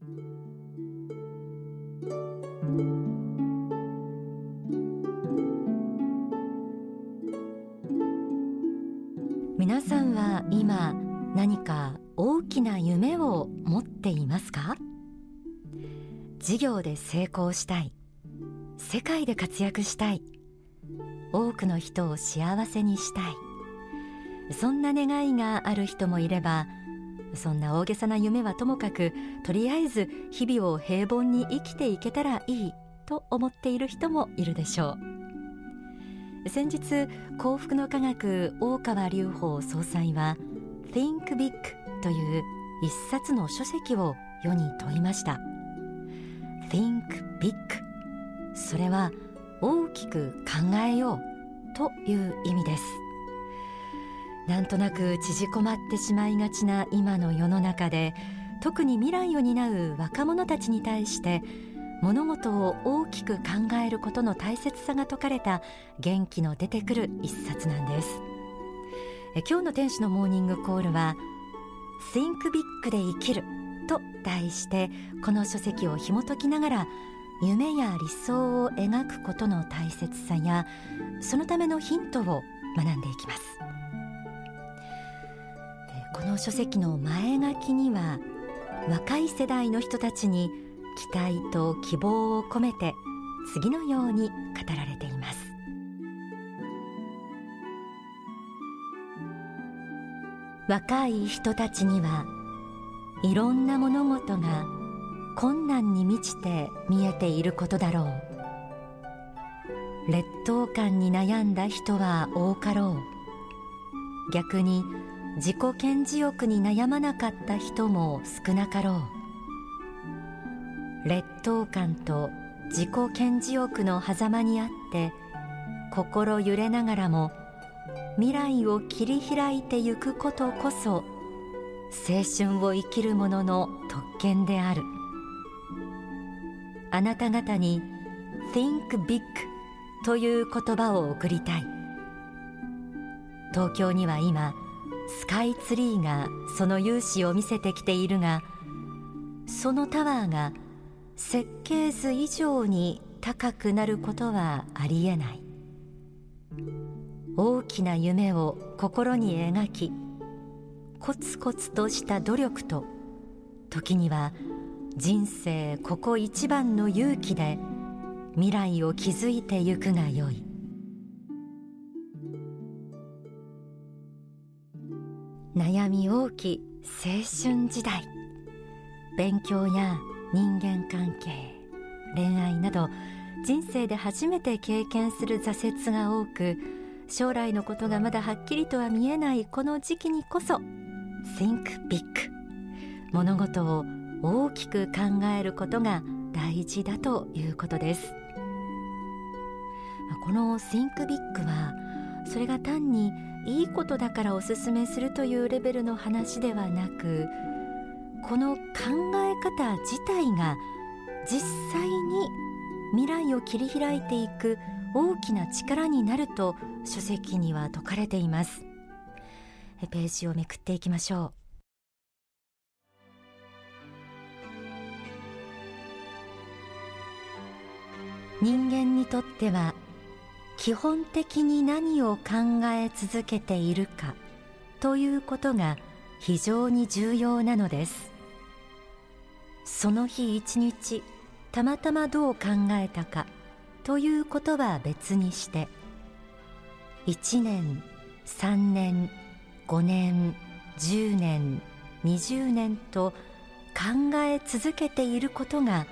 皆さんは今何か大きな夢を持っていますか？事業で成功したい世界で活躍したい多くの人を幸せにしたい。そんな願いがある人もいればそんな大げさな夢はともかくとりあえず日々を平凡に生きていけたらいいと思っている人もいるでしょう。先日幸福の科学大川隆法総裁は Think Big という一冊の書籍を世に問いました。Think Big それは大きく考えようという意味です。なんとなく縮こまってしまいがちな今の世の中で特に未来を担う若者たちに対して物事を大きく考えることの大切さが説かれた元気の出てくる一冊なんです。今日の天使のモーニングコールは Think Big で生きると題してこの書籍を紐解きながら夢や理想を描くことの大切さやそのためのヒントを学んでいきます。この書籍の前書きには若い世代の人たちに期待と希望を込めて次のように語られています。若い人たちにはいろんな物事が困難に満ちて見えていることだろう。劣等感に悩んだ人は多かろう。逆に自己顕示欲に悩まなかった人も少なかろう。劣等感と自己顕示欲の狭間にあって心揺れながらも未来を切り開いてゆくことこそ青春を生きる者の特権である。あなた方に Think Big という言葉を送りたい。東京には今スカイツリーがその勇姿を見せてきているがそのタワーが設計図以上に高くなることはありえない。大きな夢を心に描きコツコツとした努力と時には人生ここ一番の勇気で未来を築いてゆくがよい。悩み大き青春時代。勉強や人間関係恋愛など人生で初めて経験する挫折が多く将来のことがまだはっきりとは見えないこの時期にこそ Think Big 物事を大きく考えることが大事だということです。この Think Big はそれが単にいいことだからおすすめするというレベルの話ではなくこの考え方自体が実際に未来を切り開いていく大きな力になると書籍には説かれています。ページをめくっていきましょう。人間にとっては基本的に何を考え続けているかということが非常に重要なのです。その日一日たまたまどう考えたかということは別にして1年3年5年10年20年と考え続けていることが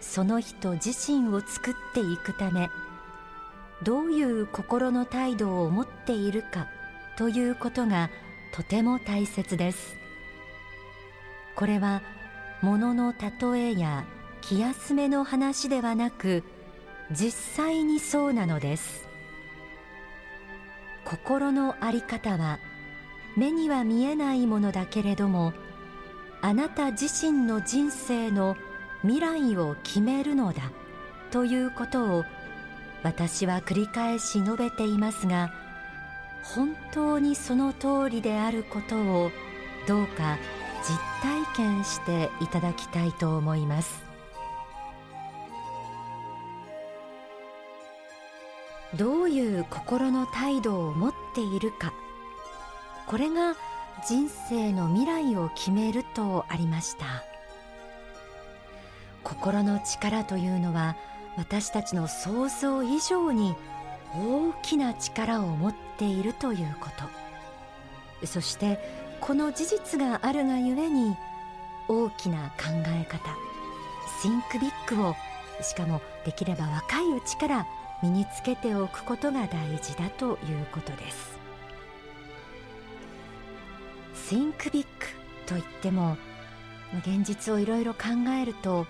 その人自身を作っていくためどういう心の態度を持っているかということがとても大切です。これは物の例えや気休めの話ではなく実際にそうなのです。心の在り方は目には見えないものだけれどもあなた自身の人生の未来を決めるのだということを私は繰り返し述べていますが本当にその通りであることをどうか実体験していただきたいと思います。どういう心の態度を持っているかこれが人生の未来を決めるとありました。心の力というのは私たちの想像以上に大きな力を持っているということ。そしてこの事実があるがゆえに大きな考え方 Think Big をしかもできれば若いうちから身につけておくことが大事だということです。Think Big といっても現実をいろいろ考えると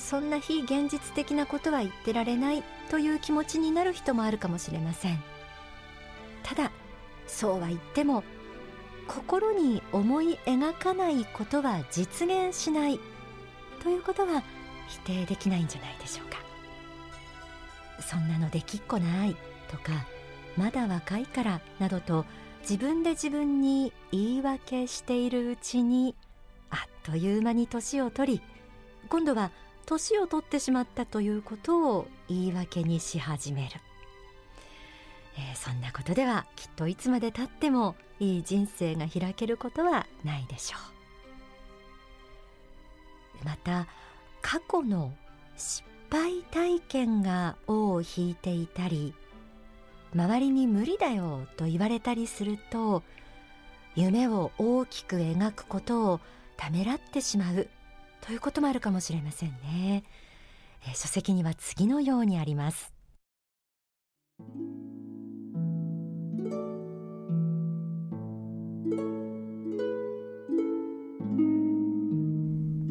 そんな非現実的なことは言ってられないという気持ちになる人もあるかもしれません。ただそうは言っても心に思い描かないことは実現しないということは否定できないんじゃないでしょうか。そんなのできっこないとかまだ若いからなどと自分で自分に言い訳しているうちにあっという間に年を取り今度は年を取ってしまったということを言い訳にし始める、えー、そんなことではきっといつまでたってもいい人生が開けることはないでしょう。また過去の失敗体験が尾を引いていたり周りに無理だよと言われたりすると夢を大きく描くことをためらってしまう。ということもあるかもしれませんね、え書籍には次のようにあります。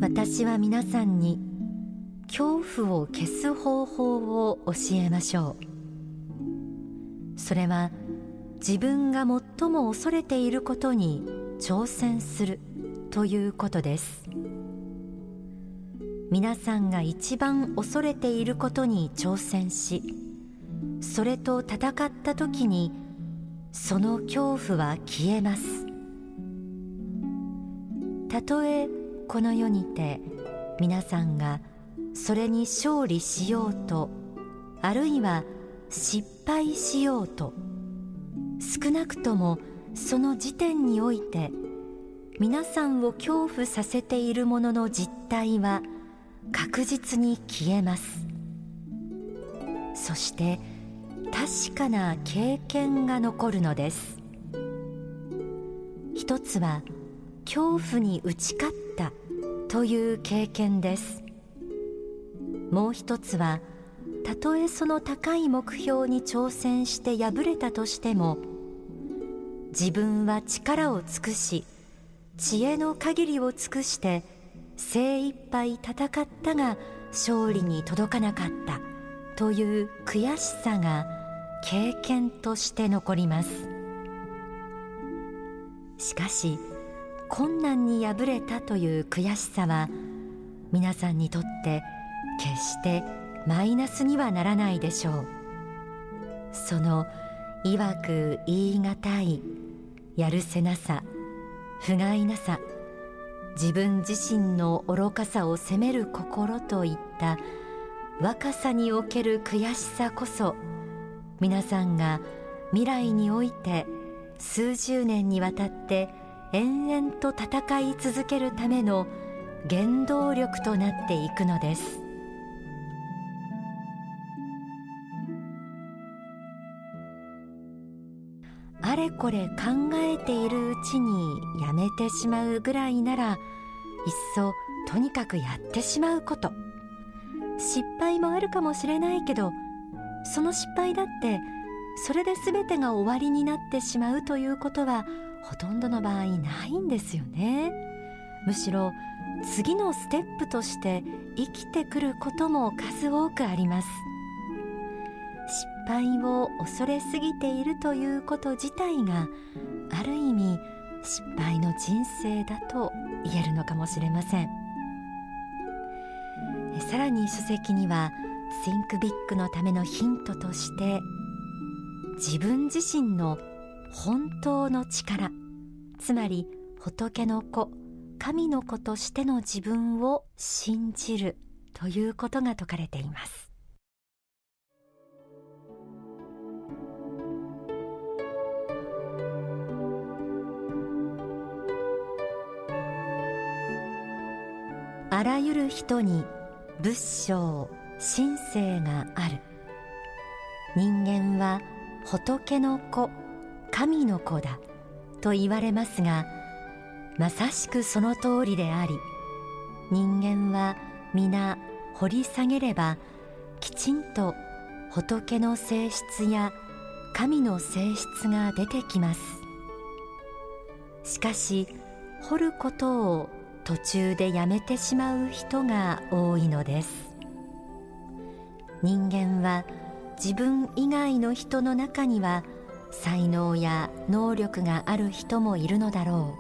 私は皆さんに恐怖を消す方法を教えましょう。それは自分が最も恐れていることに挑戦するということです。皆さんが一番恐れていることに挑戦しそれと戦った時にその恐怖は消えます。たとえこの世にて皆さんがそれに勝利しようとあるいは失敗しようと少なくともその時点において皆さんを恐怖させているものの実態は確実に消えます。そして確かな経験が残るのです。一つは恐怖に打ち勝ったという経験です。もう一つはたとえその高い目標に挑戦して敗れたとしても自分は力を尽くし知恵の限りを尽くして精一杯戦ったが勝利に届かなかった。という悔しさが経験として残ります。しかし困難に敗れたという悔しさは皆さんにとって決してマイナスにはならないでしょう。そのいわく言い難いやるせなさ不甲斐なさ自分自身の愚かさを責める心といった若さにおける悔しさこそ皆さんが未来において数十年にわたって延々と戦い続けるための原動力となっていくのです。これ考えているうちにやめてしまうぐらいならいっそとにかくやってしまうこと。失敗もあるかもしれないけどその失敗だってそれで全てが終わりになってしまうということはほとんどの場合ないんですよね。むしろ次のステップとして生きてくることも数多くあります。敗を恐れすぎているということ自体がある意味失敗の人生だと言えるのかもしれません。さらに書籍には Think Big のためのヒントとして自分自身の本当の力つまり仏の子神の子としての自分を信じるということが説かれています。あらゆる人に仏性神性がある。人間は仏の子神の子だ。と言われますがまさしくその通りであり人間は皆掘り下げればきちんと仏の性質や神の性質が出てきます。しかし掘ることを途中でやめてしまう人が多いのです。人間は自分以外の人の中には才能や能力がある人もいるのだろ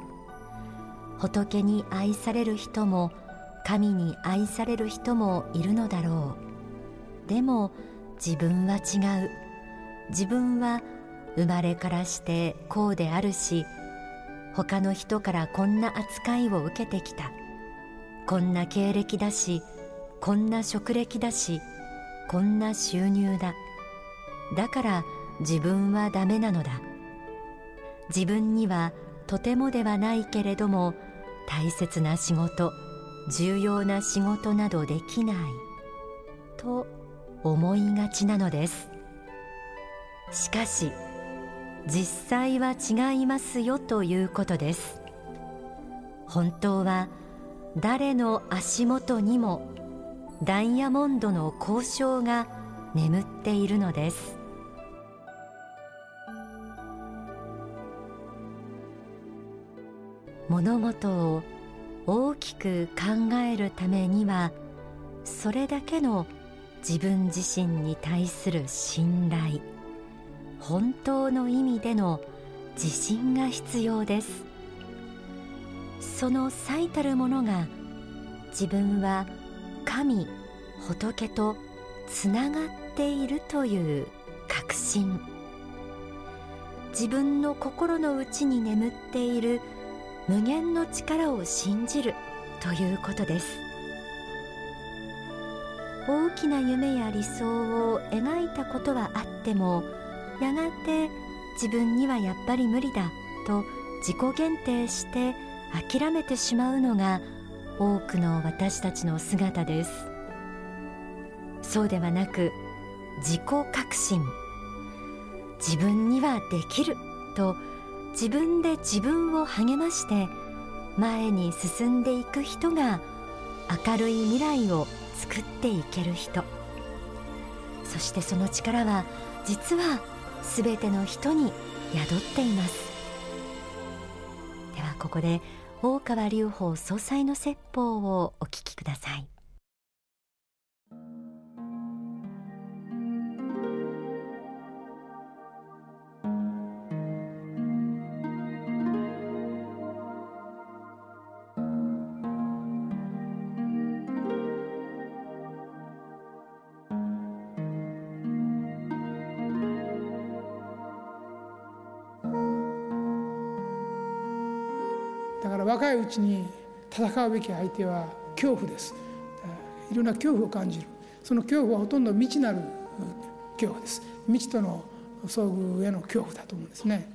う。仏に愛される人も神に愛される人もいるのだろう。でも自分は違う。自分は生まれからしてこうであるし他の人からこんな扱いを受けてきた。こんな経歴だしこんな職歴だしこんな収入だ。だから自分はダメなのだ。自分にはとてもではないけれども大切な仕事重要な仕事などできない。と思いがちなのです。しかし実際は違いますよということです。本当は誰の足元にもダイヤモンドの交渉が眠っているのです。物事を大きく考えるためにはそれだけの自分自身に対する信頼。本当の意味での自信が必要です。その最たるものが自分は神仏とつながっているという確信。自分の心の内に眠っている無限の力を信じるということです。大きな夢や理想を描いたことはあってもやがて自分にはやっぱり無理だと自己限定して諦めてしまうのが多くの私たちの姿です。そうではなく自己革新自分にはできると自分で自分を励まして前に進んでいく人が明るい未来を作っていける人。そしてその力は実はすべての人に宿っています。ではここで大川隆法総裁の説法をお聞きください。若いうちに戦うべき相手は恐怖です。いろんな恐怖を感じる。その恐怖はほとんど未知なる恐怖です。未知との遭遇への恐怖だと思うんですね。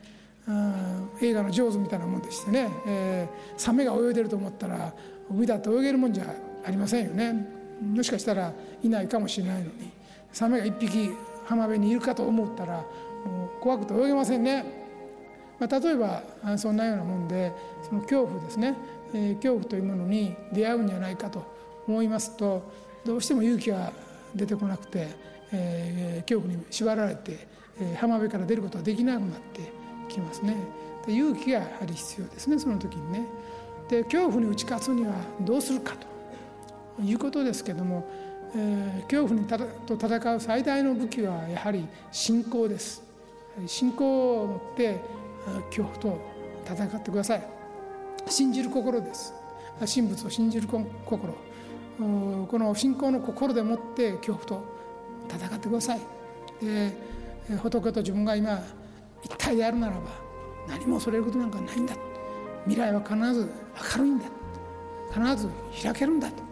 映画の上手みたいなもんでしてね、えー、サメが泳いでると思ったら海だと泳げるもんじゃありませんよね。もしかしたらいないかもしれないのにサメが一匹浜辺にいるかと思ったらもう怖くて泳げませんね。まあ、例えばそんなようなもんでその恐怖ですね、えー、恐怖というものに出会うんじゃないかと思いますとどうしても勇気が出てこなくて、えー、恐怖に縛られて、えー、浜辺から出ることができなくなってきますね。で勇気がやはり必要ですねその時にね。で恐怖に打ち勝つにはどうするかということですけども、えー、恐怖にたと戦う最大の武器はやはり信仰です。信仰を持って恐怖と戦ってください。信じる心です。神仏を信じる心。この信仰の心でもって恐怖と戦ってください。で仏と自分が今一体であるならば何も恐れることなんかないんだ。未来は必ず明るいんだ。必ず開けるんだと。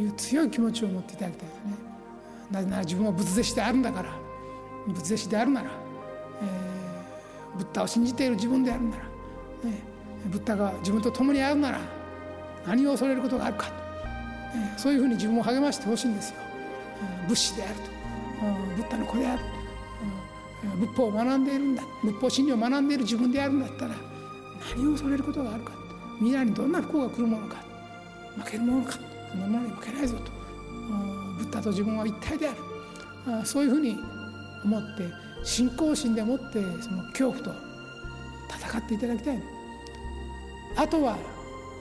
いう強い気持ちを持っていただきたいですね。なぜなら自分は仏弟子であるんだから。仏弟子であるなら、えー、ブッダを信じている自分であるなら、ね、ブッダが自分と共にあるなら何を恐れることがあるかと、え、そういうふうに自分を励ましてほしいんですよ、えー、仏師であると、ブッダの子であると、仏法を学んでいるんだ。仏法真理を学んでいる自分であるんだったら何を恐れることがあるか未来にどんな不幸が来るものか負けるものかそんなものに負けないぞと。ブッダと自分は一体である。そういうふうに思って信仰心でもってその恐怖と戦っていただきたい。あとは、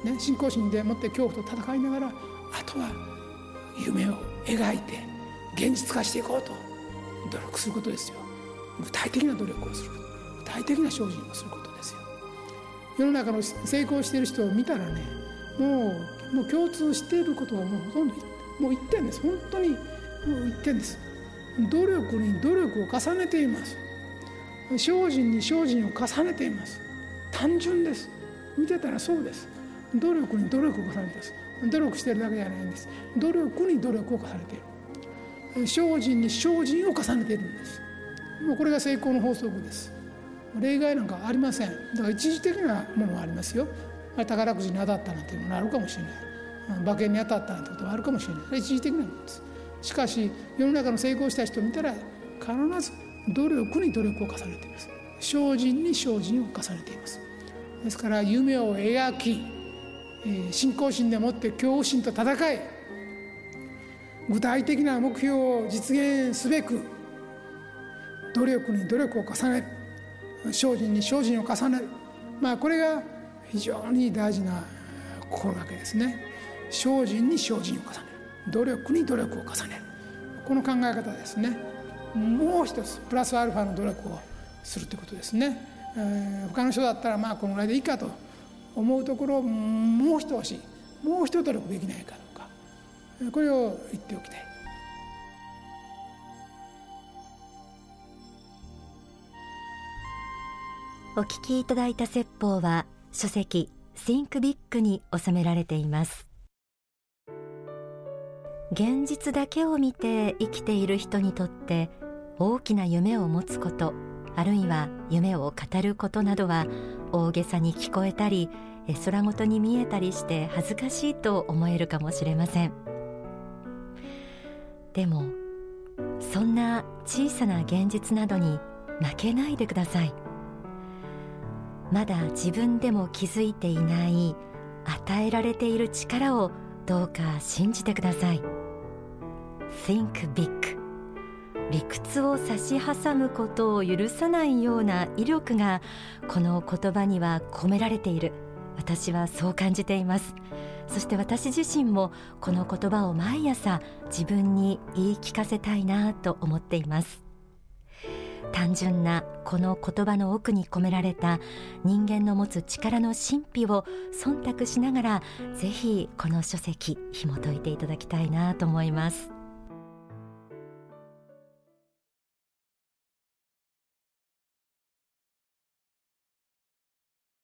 ね、信仰心でもって恐怖と戦いながらあとは夢を描いて現実化していこうと努力することですよ。具体的な努力をする。具体的な精進をすることですよ。世の中の成功している人を見たらねもうもう共通していることはもうほとんどもう一点です。本当にもう一点です。努力に努力を重ねています。精進に精進を重ねています。単純です。見てたらそうです。努力に努力を重ねてます。努力してるだけじゃないんです。努力に努力を重ねている。精進に精進を重ねているんです。もうこれが成功の法則です。例外なんかありません。だから一時的なものはありますよ。宝くじに当たったなんていうのがあるかもしれない。馬券に当たったなんてことはあるかもしれない。一時的なものです。しかし世の中の成功した人を見たら必ず努力に努力を重ねています。精進に精進を重ねています。ですから夢を描き、信仰心でもって恐怖心と戦い具体的な目標を実現すべく努力に努力を重ねる精進に精進を重ねる。まあこれが非常に大事な心がけですね。精進に精進を重ねる。努力に努力を重ねる。この考え方ですね。もう一つプラスアルファの努力をするということですね、えー、他の人だったらまあこのぐらいでいいかと思うところもう一押し。もう一努力できないかどうか。これを言っておきたい。お聞きいただいた説法は書籍 Think Big に収められています。現実だけを見て生きている人にとって大きな夢を持つことあるいは夢を語ることなどは大げさに聞こえたり空ごとに見えたりして恥ずかしいと思えるかもしれません。でもそんな小さな現実などに負けないでください。まだ自分でも気づいていない与えられている力をどうか信じてください。Think big. 理屈を差し挟むことを許さないような威力がこの言葉には込められている。私はそう感じています。そして私自身もこの言葉を毎朝自分に言い聞かせたいなと思っています。単純なこの言葉の奥に込められた人間の持つ力の神秘を忖度しながらぜひこの書籍紐解いていただきたいなと思います。